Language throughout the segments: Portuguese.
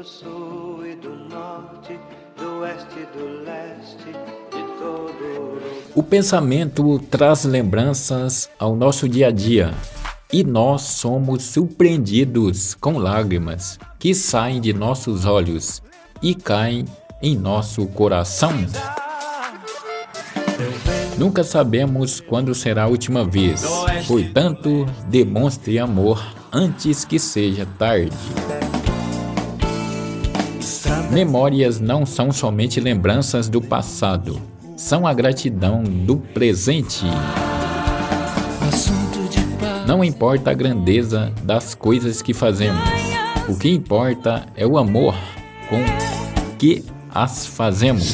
do sul e do norte, do oeste e do leste, de todo o pensamento traz lembranças ao nosso dia a dia e nós somos surpreendidos com lágrimas que saem de nossos olhos e caem em nosso coração. Nunca sabemos quando será a última vez, portanto, demonstre amor antes que seja tarde. Memórias não são somente lembranças do passado, são a gratidão do presente. Não importa a grandeza das coisas que fazemos, o que importa é o amor com que as fazemos.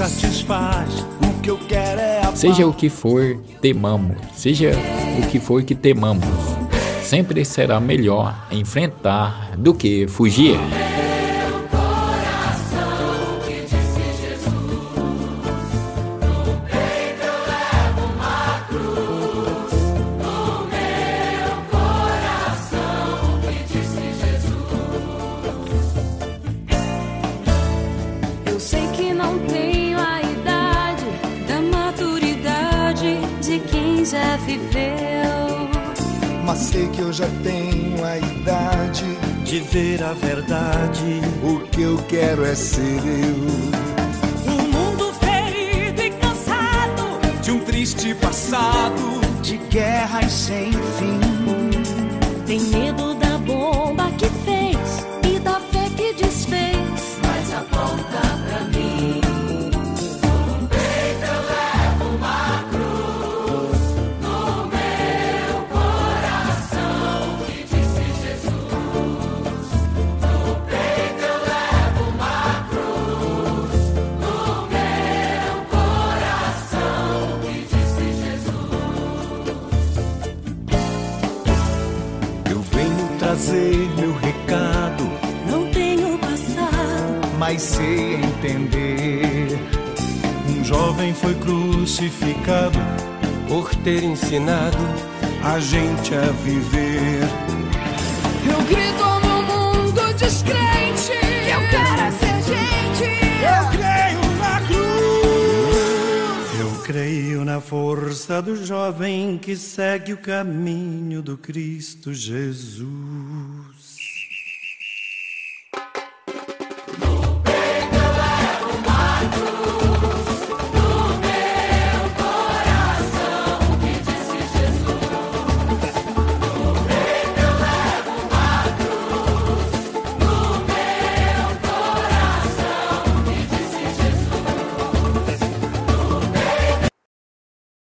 Seja o que for, temamos. Seja o que for que temamos. Sempre será melhor enfrentar do que fugir. Viveu. Mas sei que eu já tenho a idade de ver a verdade. O que eu quero é ser eu. Um mundo ferido e cansado de um triste passado, de guerras sem fim. Tem medo da bomba que trazer meu recado. Não tenho passado, mas sei entender. Um jovem foi crucificado por ter ensinado a gente a viver. Eu grito no mundo descrente. Creio na força do jovem que segue o caminho do Cristo Jesus.